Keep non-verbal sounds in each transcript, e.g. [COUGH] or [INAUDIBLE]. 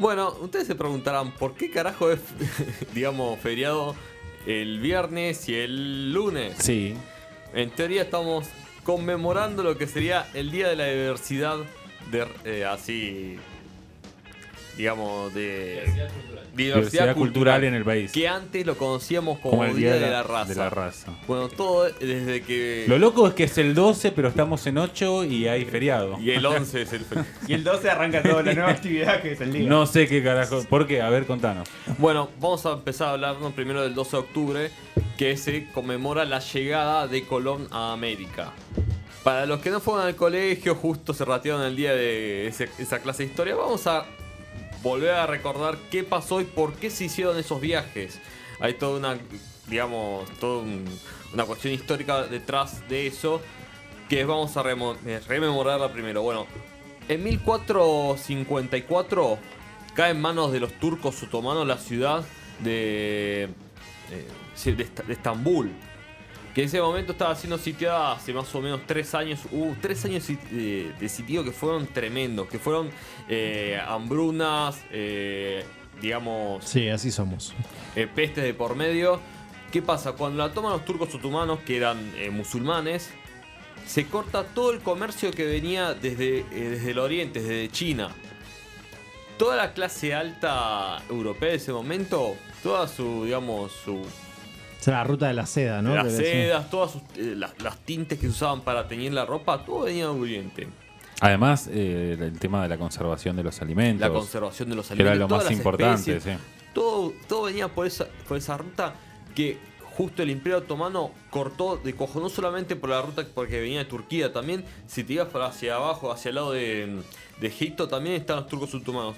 Bueno, ustedes se preguntarán por qué carajo es, [LAUGHS] digamos, feriado el viernes y el lunes. Sí. En teoría estamos conmemorando lo que sería el Día de la Diversidad de eh, así digamos de Diversidad cultural en el país. que antes lo conocíamos como, Como el Día, de, la, raza. de la raza. Bueno, todo desde que Lo loco es que es el 12, pero estamos en 8 y hay feriado. y el 11 es el fe- [LAUGHS] Y el 12 arranca toda la nueva actividad que es el día. No sé qué carajo. ¿Por qué? A ver, contanos. Bueno, vamos a empezar a hablarnos primero del 12 de octubre, que se conmemora la llegada de Colón a América. Para los que no fueron al colegio, justo se ratearon el día de ese- esa clase de historia, vamos a volver a recordar qué pasó y por qué se hicieron esos viajes. Hay toda una, digamos, toda un- una cuestión histórica detrás de eso, que vamos a eh, rememorarla primero. Bueno, en 1454 cae en manos de los turcos otomanos la ciudad de, eh, de Estambul. Que en ese momento estaba siendo sitiada hace más o menos tres años. Hubo tres años sit- de, de sitio que fueron tremendos. Que fueron eh, hambrunas, eh, digamos, Sí, así somos. eh, pestes de por medio. ¿Qué pasa? Cuando la toman los turcos otomanos, que eran eh, musulmanes, se corta todo el comercio que venía desde, eh, desde el oriente, desde China. Toda la clase alta europea de ese momento, toda su, digamos, su, Es la ruta de la seda, ¿no? las Que decía. sedas, todas sus- eh, las, las tintes que se usaban para teñir la ropa, todo venía del oriente. Además, eh, el tema de la conservación de los alimentos. La conservación de los que era alimentos. lo más importante, especies, sí. todo, todo venía por esa, por esa ruta que justo el Imperio Otomano cortó de cojo, no solamente por la ruta porque venía de Turquía, también si te ibas para hacia abajo, hacia el lado de, de Egipto, también están los turcos otomanos.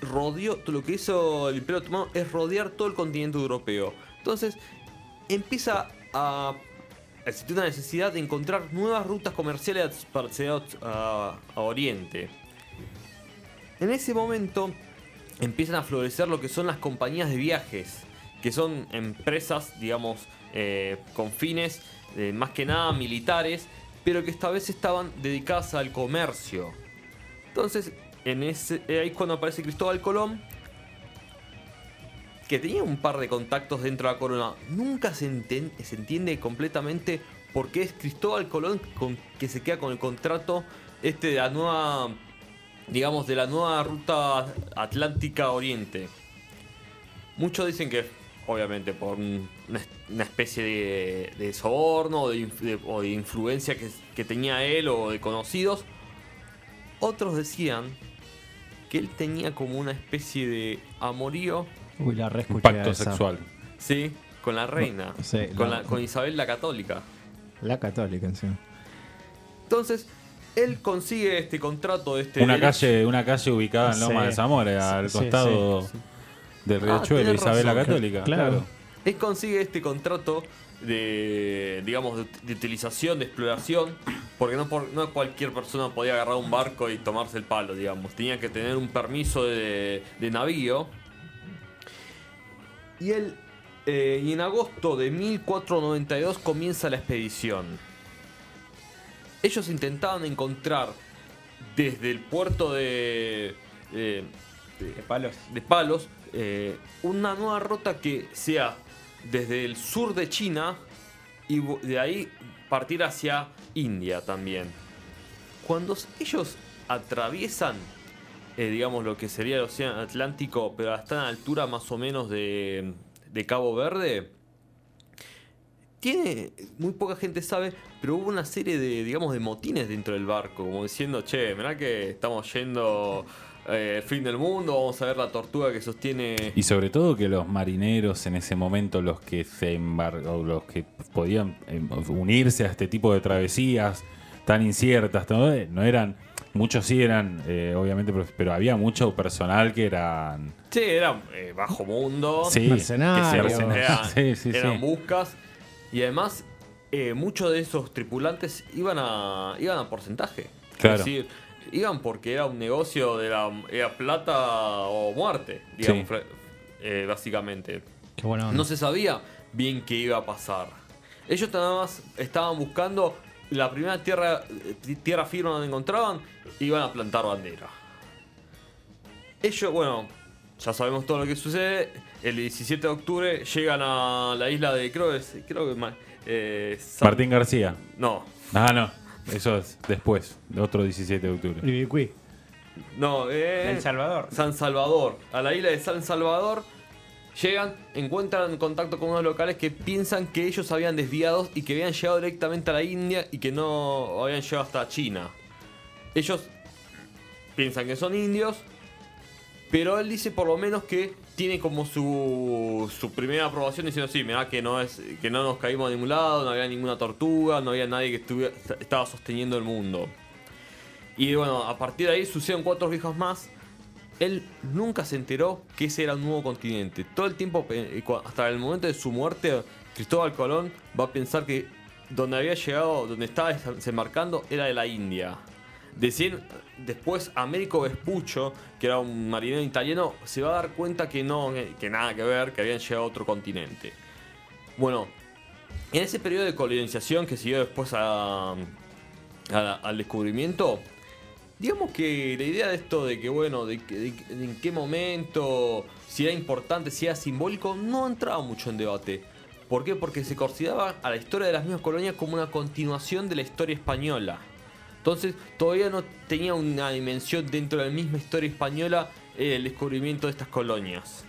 Rodeó, lo que hizo el Imperio Otomano es rodear todo el continente europeo. Entonces, empieza a existir una necesidad de encontrar nuevas rutas comerciales para a, a Oriente. En ese momento empiezan a florecer lo que son las compañías de viajes, que son empresas, digamos, eh, con fines eh, más que nada militares, pero que esta vez estaban dedicadas al comercio. Entonces, en ese, eh, ahí es cuando aparece Cristóbal Colón, que tenía un par de contactos dentro de la corona. Nunca se, entiende completamente por qué es Cristóbal Colón con, que se queda con el contrato este de la nueva, digamos, de la nueva ruta atlántica oriente. Muchos dicen que, obviamente, por un- una, especie de, de soborno o de, influencia que tenía él o de conocidos. Otros decían que él tenía como una especie de amorío, Uy, la re Un escuché pacto esa. sexual. sí, con la reina, sí, con, la- la- con Isabel la Católica. La católica encima. Entonces, él consigue este contrato de este Una derecho- calle, una calle ubicada en Loma Sí. de Zamora, al Sí, costado del Ah, Riachuelo, Isabel la Católica. claro. Claro. Él consigue este contrato de, digamos, de, de utilización, de exploración, porque no, por- no cualquier persona podía agarrar un barco y tomarse el palo, digamos. Tenía que tener un permiso de, de navío. Y él, eh, y en agosto de 1492 comienza la expedición. Ellos intentaban encontrar desde el puerto de, eh, de- palos. de palos, eh, una nueva ruta que sea desde el sur de China y de ahí partir hacia India también. Cuando ellos atraviesan, eh, digamos, lo que sería el Océano Atlántico, pero están a la altura más o menos de, Cabo Verde, tiene, muy poca gente sabe, pero hubo una serie de, digamos, de motines dentro del barco, como diciendo, che, mirá que estamos yendo eh, el fin del mundo, vamos a ver la tortuga que sostiene... Y sobre todo que los marineros en ese momento, los que se embar- o los que podían eh, unirse a este tipo de travesías tan inciertas, no eran, muchos sí eran, eh, obviamente, pero, pero había mucho personal que eran... Sí, era eh, bajo mundo, Sí, que se Mercenarios. eran, Sí, sí, eran sí. buscas, y además eh, muchos de esos tripulantes iban a, iban a porcentaje. Claro. Es decir, iban porque era un negocio de la era plata o muerte, digamos, eh, básicamente. Qué bueno. No se sabía bien qué iba a pasar. Ellos nada más estaban buscando la primera tierra, eh, tierra firme donde encontraban, iban a plantar bandera. Ellos, bueno, ya sabemos todo lo que sucede. El 17 de octubre llegan a la isla de, creo que, es- creo que eh, San- Martín García. No, Ah, no. Eso es después, de otro 17 de octubre. Ibicuí. no, eh, El Salvador. San Salvador. A la isla de San Salvador llegan, encuentran contacto con unos locales que piensan que ellos habían desviado y que habían llegado directamente a la India y que no habían llegado hasta China. Ellos piensan que son indios, pero él dice por lo menos que tiene como su, primera aprobación diciendo sí, mirá que no es que no nos caímos de ningún lado, no había ninguna tortuga, no había nadie que estuviera, estaba sosteniendo el mundo. Y bueno, a partir de ahí suceden cuatro viejas más. Él nunca se enteró que ese era un nuevo continente. Todo el tiempo, eh, cua- hasta el momento de su muerte, Cristóbal Colón va a pensar que donde había llegado, donde estaba desembarcando, era de la India. Decir, después Américo Vespuccio, que era un marinero italiano, se va a dar cuenta que no, que nada que ver, que habían llegado a otro continente. Bueno, en ese periodo de colonización que siguió después al descubrimiento, digamos que la idea de esto de que, bueno, de, en qué momento, si era importante, si era simbólico, no entraba mucho en debate. ¿Por qué? Porque se consideraba a la historia de las mismas colonias como una continuación de la historia española. Entonces todavía no tenía una dimensión dentro de la misma historia española eh, el descubrimiento de estas colonias.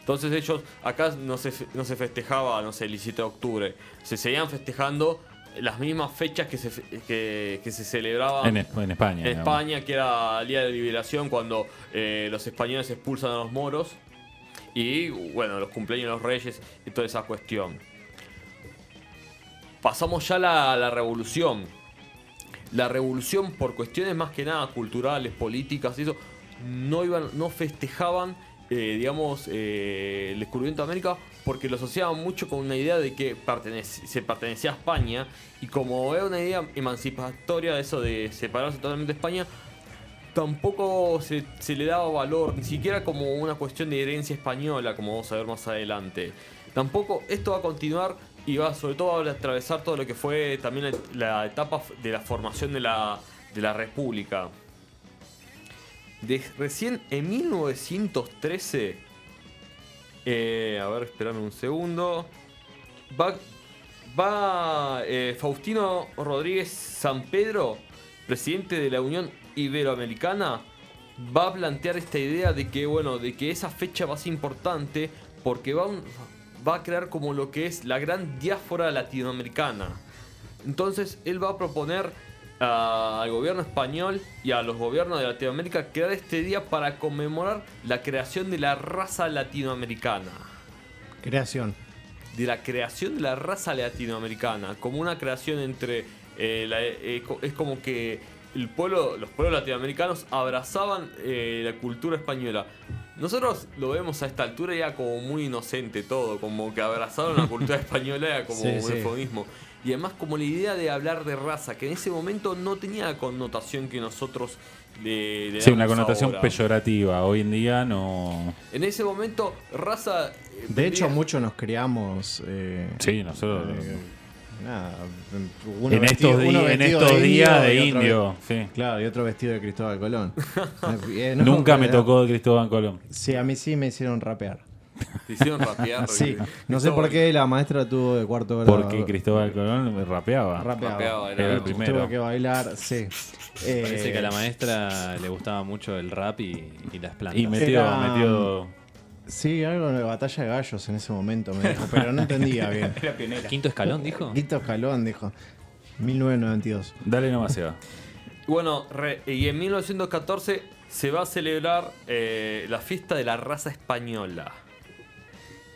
Entonces ellos, acá no se, no se festejaba, no sé, el 17 de octubre, se seguían festejando las mismas fechas que se, que, que se celebraban En, Es- en España. en digamos. España, que era el día de liberación cuando eh, los españoles expulsan a los moros. Y bueno, los cumpleaños de los reyes y toda esa cuestión. Pasamos ya a la, a la revolución. La revolución, por cuestiones más que nada culturales, políticas y eso, no, iban, no festejaban, eh, digamos, eh, el descubrimiento de América porque lo asociaban mucho con una idea de que se pertenecía a España y como era una idea emancipatoria eso de separarse totalmente de España, tampoco se, le daba valor, ni siquiera como una cuestión de herencia española, como vamos a ver más adelante. Tampoco esto va a continuar y va sobre todo a atravesar todo lo que fue también la, etapa de la formación de la, de la República. Recién en 1913, eh, a ver, espérame un segundo, va, va eh, Faustino Rodríguez San Pedro, presidente de la Unión Iberoamericana, va a plantear esta idea de que, bueno, de que esa fecha va a ser importante porque va, un- va a crear como lo que es la gran diáspora latinoamericana. Entonces él va a proponer al gobierno español y a los gobiernos de Latinoamérica crear este día para conmemorar la creación de la raza latinoamericana Creación. de la creación de la raza latinoamericana, como una creación entre eh, la- eh, co- es como que el pueblo, los pueblos latinoamericanos abrazaban eh, la cultura española. Nosotros lo vemos a esta altura ya como muy inocente todo, como que abrazaron la cultura [LAUGHS] española era como un sí. eufemismo. Y además como la idea de hablar de raza, que en ese momento no tenía la connotación que nosotros le, le Sí, una connotación ahora. peyorativa. Hoy en día no. En ese momento, raza... eh, De hecho, muchos nos criamos. eh, Sí, nosotros. eh, nada, uno en, vestido- estos di- uno en vestido estos de días de otro indio. sí. Claro, y otro vestido de Cristóbal Colón. [LAUGHS] Eh, no, Nunca me tocó Cristóbal Colón. Sí, a mí sí me hicieron rapear. [LAUGHS] Te hicieron rapear. Sí, porque- no sé por qué la maestra tuvo de cuarto grado. Porque Cristóbal Colón me rapeaba. rapeaba. Rapeaba, Era el Tuvo primero. que bailar, sí. [LAUGHS] Eh, Parece que a la maestra le gustaba mucho el rap y, y las plantas. Y metió, Era- metió. Sí, algo de batalla de gallos en ese momento me dijo, pero no entendía bien. [LAUGHS] Era pionera. ¿Quinto escalón, dijo? Quinto escalón, dijo. 1992. Dale nomás, Seba. Bueno, re- y en 1914 se va a celebrar eh, la fiesta de la raza española.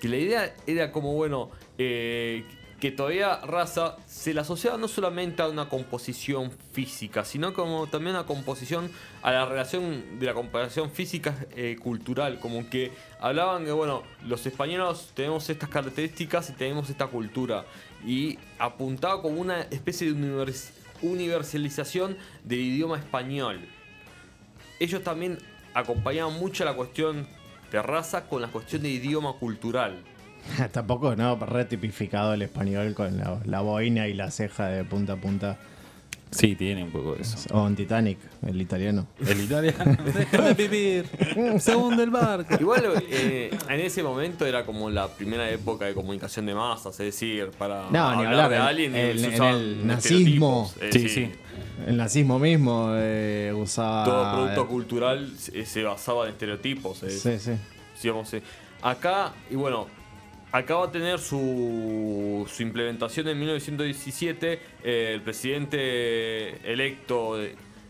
Que la idea era como, bueno, eh, que todavía raza se la asociaba no solamente a una composición física, sino como también a composición, a la relación de la comparación física eh, cultural, como que hablaban que, bueno, los españoles tenemos estas características y tenemos esta cultura, y apuntaba como una especie de univers- universalización del idioma español. Ellos también acompañaban mucho la cuestión de raza con la cuestión de idioma cultural. [LAUGHS] Tampoco, no, retipificado el español con la, la boina y la ceja de punta a punta. Sí, tiene un poco de eso. O en Titanic, el italiano. El italiano. [LAUGHS] Déjame vivir. Se hunde el barco. Igual eh, en ese momento era como la primera época de comunicación de masas, es decir, para No, ni hablar, de en- alguien en- se en el nazismo. eh, Sí, sí. El nazismo mismo eh, usaba. Todo producto cultural se, se basaba en estereotipos. eh. Sí, sí. Sí, vamos, sí. Acá, y bueno, acá va a tener su, su implementación en 1917. eh, el presidente electo,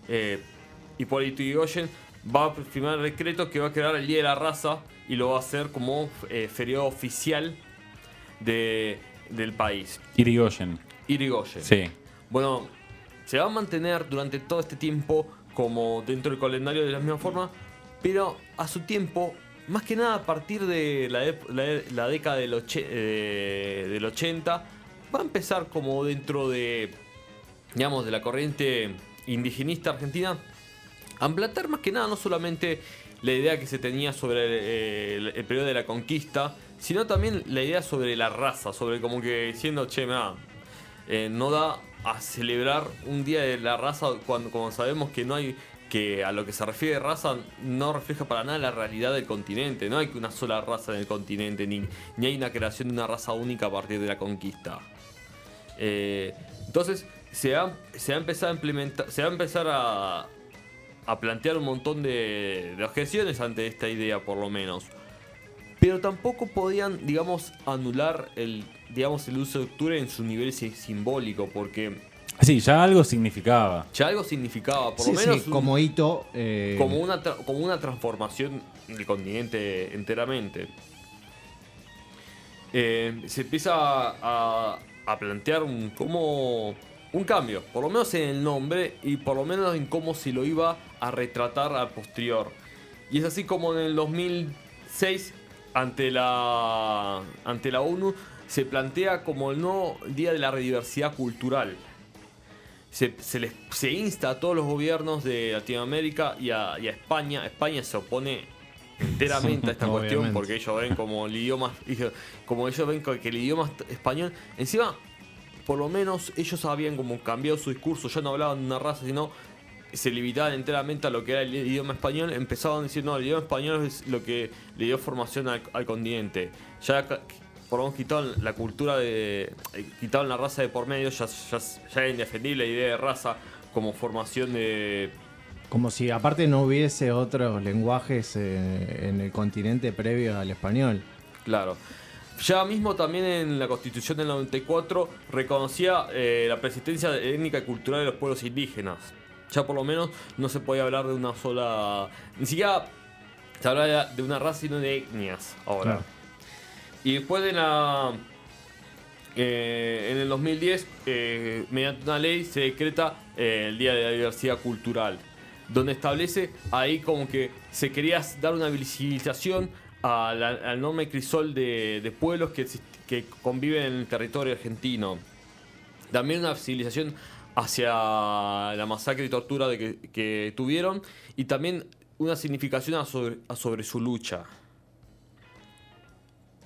eh, Hipólito Yrigoyen, va a firmar el decreto que va a crear el Día de la Raza y lo va a hacer como eh, feriado oficial de, del país. Irigoyen. Irigoyen. Sí. Bueno, se va a mantener durante todo este tiempo como dentro del calendario de la misma forma, pero a su tiempo, más que nada a partir de la, década del, eh, del 80, va a empezar como dentro de, digamos, de la corriente indigenista argentina, a implantar más que nada no solamente la idea que se tenía sobre el, el periodo de la conquista, sino también la idea sobre la raza, sobre como que diciendo, che, eh, no da a celebrar un día de la raza cuando, cuando sabemos que no hay que a lo que se refiere raza no refleja para nada la realidad del continente, no hay una sola raza en el continente, ni, ni hay una creación de una raza única a partir de la conquista. Eh, entonces se va, se va a empezar a implementar, se va a empezar a, a plantear un montón de, de objeciones ante esta idea, por lo menos. Pero tampoco podían, digamos, anular el, digamos, el uso de octubre en su nivel si- simbólico, porque Sí, ya algo significaba. ya algo significaba, por Sí, lo menos sí, un- como hito. eh, como una, como una transformación del continente enteramente. Eh, se empieza a, a plantear un, como un cambio, por lo menos en el nombre y por lo menos en cómo se lo iba a retratar al posterior. Y es así como en el 2006, ante la, ante la ONU, se plantea como el nuevo Día de la Diversidad Cultural se, se les, se insta a todos los gobiernos de Latinoamérica y a, y a España. España se opone enteramente a esta [LAUGHS] cuestión porque ellos ven como el idioma, como ellos ven que el idioma español, encima, por lo menos ellos habían como cambiado su discurso, ya no hablaban de una raza, sino se limitaban enteramente a lo que era el idioma español, empezaban a decir, no, el idioma español es lo que le dio formación al, al continente. Ya por lo menos quitaron la cultura de. eh, quitaron la raza de por medio, ya, ya, indefendible la idea de raza como formación de. Como si aparte no hubiese otros lenguajes eh, en el continente previo al español. Claro. Ya mismo también en la constitución del 94 reconocía eh, la persistencia étnica y cultural de los pueblos indígenas. Ya por lo menos no se podía hablar de una sola. Ni siquiera se hablaba de una raza, sino de etnias ahora. Claro. Y después de la. eh, en el 2010, eh, mediante una ley, se decreta eh, el Día de la Diversidad Cultural, donde establece ahí como que se quería dar una visibilización al enorme crisol de, pueblos que, conviven en el territorio argentino. También una civilización hacia la masacre y tortura de que, tuvieron y también una significación sobre, sobre su lucha.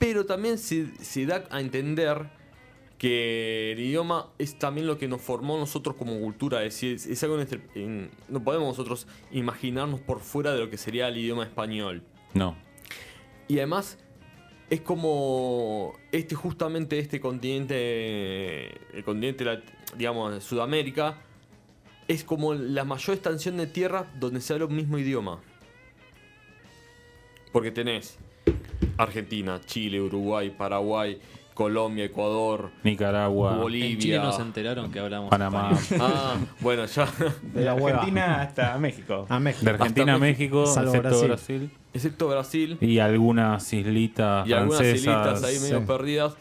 Pero también se, se da a entender que el idioma es también lo que nos formó nosotros como cultura. Es decir, es, es algo en este- en- no podemos nosotros imaginarnos por fuera de lo que sería el idioma español. No. Y además es como este justamente este continente, el continente, digamos, de Sudamérica, es como la mayor extensión de tierra donde se habla un mismo idioma. Porque tenés Argentina, Chile, Uruguay, Paraguay, Colombia, Ecuador, Nicaragua. Bolivia. En Chile no se enteraron que hablamos Panamá. [LAUGHS] Ah, bueno, ya. De La. Argentina hasta México. A México. De Argentina a México, Salvo excepto Brasil. Brasil. Excepto Brasil Y algunas islitas y algunas francesas. islitas ahí medio perdidas.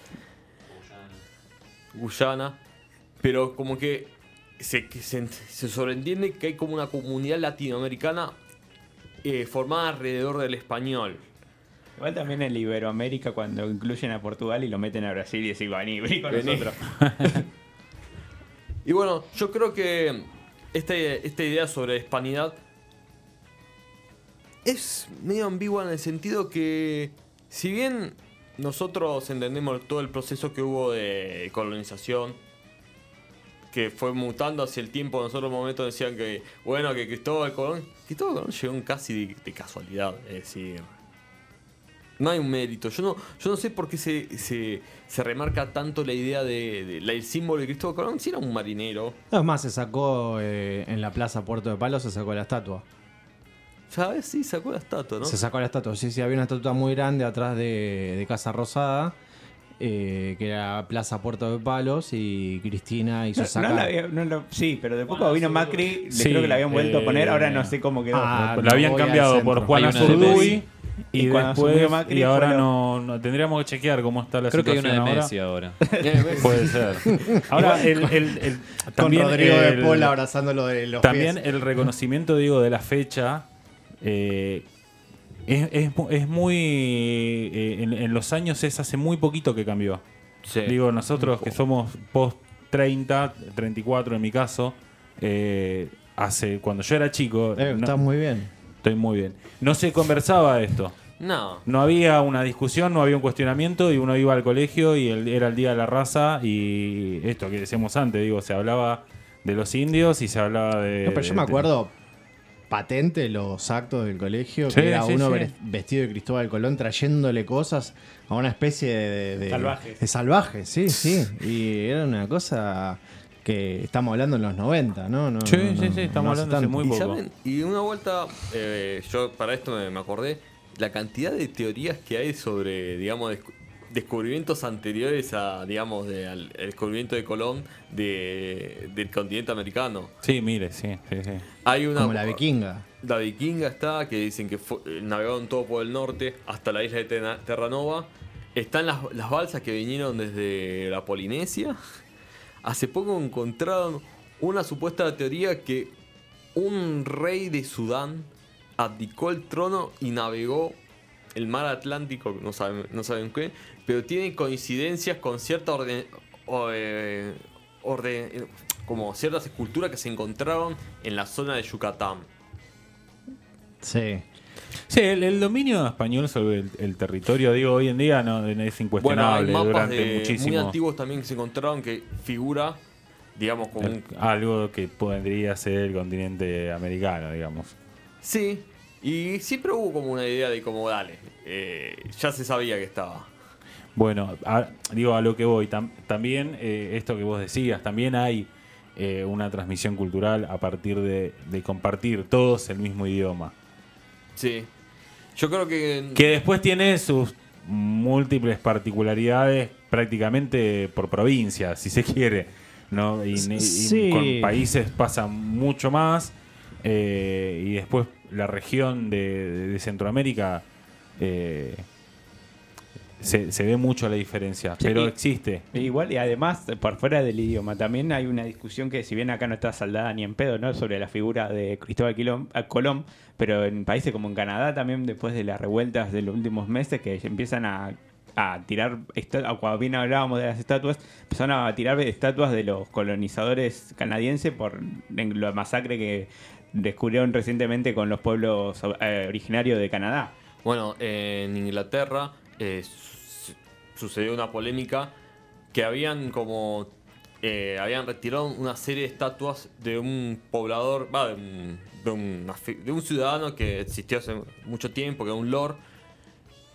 Guyana. Pero como que se, se, se sobreentiende que hay como una comunidad latinoamericana eh, formada alrededor del español. Igual también en Iberoamérica cuando incluyen a Portugal y lo meten a Brasil y decís, vení, vení con Vení". nosotros. [LAUGHS] Y bueno, yo creo que esta, esta idea sobre hispanidad es medio ambigua en el sentido que, si bien nosotros entendemos todo el proceso que hubo de colonización, que fue mutando hacia el tiempo. Nosotros en un momento decían que, bueno, que Cristóbal Colón. Cristóbal Colón llegó casi de, de casualidad. Es decir, no hay un mérito. Yo no, yo no sé por qué se, se, se remarca tanto la idea de, de- la- el símbolo de Cristóbal Colón. Si era un marinero. Además, se sacó eh, en la plaza Puerto de Palos, se sacó la estatua. ¿Sabes? Sí, sacó la estatua, ¿no? Se sacó la estatua. Sí, sí, había una estatua muy grande atrás de, de Casa Rosada, eh, que era Plaza Puerto de Palos, y Cristina hizo No, no la había- no sí, pero después cuando vino Macri, le Sí, creo que la habían vuelto a poner, eh, ahora no sé cómo quedó. Ah, la no habían cambiado por centro. Juana [LAUGHS] Y, Y cuando después Macri y ahora no, no- tendríamos que chequear cómo está la Creo que hay una situación de ahora. Messi ahora. [LAUGHS] Puede ser. [LAUGHS] Ahora el, el- el- Con también Rodrigo de el- Paul abrazándolo de los También pies. el reconocimiento, digo, de la fecha eh, es, es mu- es muy. eh, en, en los años es hace muy poquito que cambió. Sí. Digo, nosotros que somos post 30, 34 en mi caso, eh, hace cuando yo era chico, Eh, no- está muy bien. Estoy muy bien. No se conversaba esto. No. No había una discusión, no había un cuestionamiento y uno iba al colegio y el- era el día de la raza y esto que decíamos antes, digo, se hablaba de los indios y se hablaba de... No, pero yo me acuerdo patente los actos del colegio, Sí, que era sí, uno sí. vestido de Cristóbal Colón trayéndole cosas a una especie de, de- Salvajes. de salvajes, sí, sí. Y era una cosa que estamos hablando en los 90, ¿no? No, Sí, no, sí, no, sí, estamos no hablando hace tanto. muy y, poco. saben, y una vuelta, eh, yo para esto me, me acordé, la cantidad de teorías que hay sobre, digamos, descu- descubrimientos anteriores a, digamos, de- al el descubrimiento de Colón de, del continente americano. Sí, mire, sí, sí, sí. Hay una, Como la vikinga. La vikinga está, que dicen que fue- eh, navegaron todo por el norte hasta la isla de Terranova. Están las, las balsas que vinieron desde la Polinesia. Hace poco encontraron una supuesta teoría que un rey de Sudán abdicó el trono y navegó el mar Atlántico, no saben, no saben qué, pero tiene coincidencias con cierta orden, o, eh, orden- como ciertas esculturas que se encontraron en la zona de Yucatán. Sí. Sí, el, el dominio español sobre el, el territorio, digo, hoy en día no es Bueno, hay incuestionable mapas durante de- muy antiguos también que se encontraron que figura, digamos, como un... Algo que podría ser el continente americano, digamos. Sí, y siempre hubo como una idea de como, dale, eh, ya se sabía que estaba. Bueno, a- digo a lo que voy. tam- también eh, esto que vos decías, también hay eh, una transmisión cultural a partir de, de compartir todos el mismo idioma. Sí. Yo creo que... Que después tiene sus múltiples particularidades prácticamente por provincia, si se [LAUGHS] quiere. ¿no? Y, Sí. con países pasa mucho más. eh, y después la región de, de Centroamérica eh, se, se ve mucho la diferencia. Sí. Pero existe. Igual, y además, por fuera del idioma, también hay una discusión que, si bien acá no está saldada ni en pedo, ¿no? Sobre la figura de Cristóbal Quilom- a Colón, pero en países como en Canadá también, después de las revueltas de los últimos meses, que empiezan a, a tirar, cuando bien hablábamos de las estatuas, empezaron a tirar estatuas de los colonizadores canadienses por en la masacre que descubrieron recientemente con los pueblos eh, originarios de Canadá. Bueno, en Inglaterra eh, su- sucedió una polémica que habían como eh, habían retirado una serie de estatuas de un poblador, de, un, de, fi- de un ciudadano que existió hace mucho tiempo, que era un lord,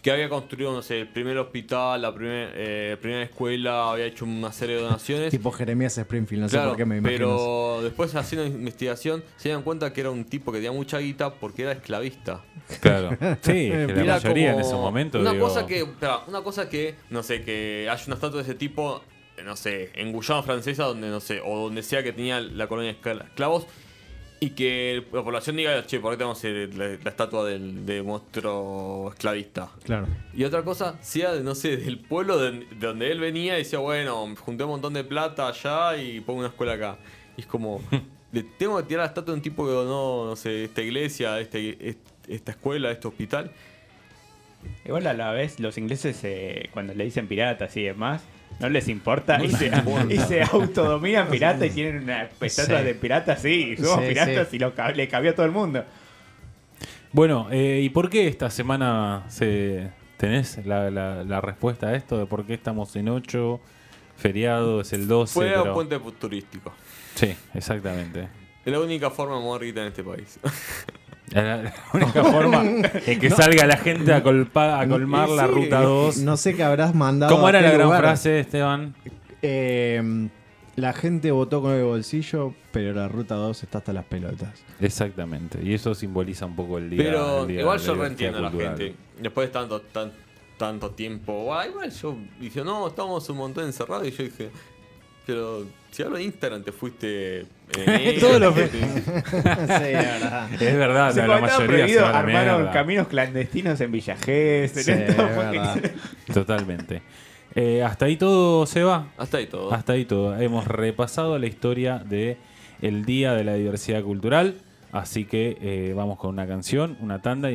que había construido, no sé, el primer hospital, la primer, eh, primera escuela, había hecho una serie de donaciones. Tipo Jeremías Springfield, no sé Claro, por qué me imagino. pero después haciendo investigación se dieron cuenta que era un tipo que tenía mucha guita porque era esclavista. Claro. [LAUGHS] Sí, que la mayoría en esos momentos. Una digo, cosa que, espera, una cosa que, no sé, que haya una estatua de ese tipo, no sé, en Guyana francesa, donde no sé, o donde sea que tenía la colonia de escla- esclavos, y que la población diga, che, ¿por qué tenemos el- la, la estatua del, de monstruo esclavista? Claro. Y otra cosa, sea, de, no sé, del pueblo de, de donde él venía y decía, bueno, junté un montón de plata allá y pongo una escuela acá. Y es como, [LAUGHS] le tengo que tirar la estatua de un tipo que donó, no sé, esta iglesia, este, est- esta escuela, este hospital. Igual a la vez los ingleses eh, cuando le dicen piratas y demás, no les importa No y, se, [LAUGHS] importa. y se autodominan piratas y tienen una estatua Sí. de piratas, sí, somos Sí, piratas sí. y lo, le cabió a todo el mundo. Bueno, eh, ¿y por qué esta semana se tenés la, la- la respuesta a esto de por qué estamos en 8 feriado, es el 12. Fue a pero- puente turístico. Sí, exactamente. Es la única forma de guita en este país. [LAUGHS] Era la [LAUGHS] única forma [LAUGHS] en que salga la gente a, colpa- a colmar la sí. ruta 2. No sé qué habrás mandado. ¿Cómo a era la gran lugar. frase, Esteban? Eh, la gente votó con el bolsillo, pero la ruta 2 está hasta las pelotas. Exactamente. Y eso simboliza un poco el día. Pero el día igual de yo la reentiendo a la gente. Después de tanto, tan- tanto tiempo. ah, igual yo dije, no, estamos un montón encerrados. Y yo dije, pero si hablo de Instagram, te fuiste. [LAUGHS] en enero, Todos los [LAUGHS] sí, verdad. Es verdad, la, mayoría se prohibido, va a la armaron mierda. caminos clandestinos en Villa Sí, en. Totalmente. Eh, hasta ahí todo se va. Hasta ahí todo. Hasta ahí todo. Hemos repasado la historia de el Día de la Diversidad Cultural. Así que eh, vamos con una canción, una tanda y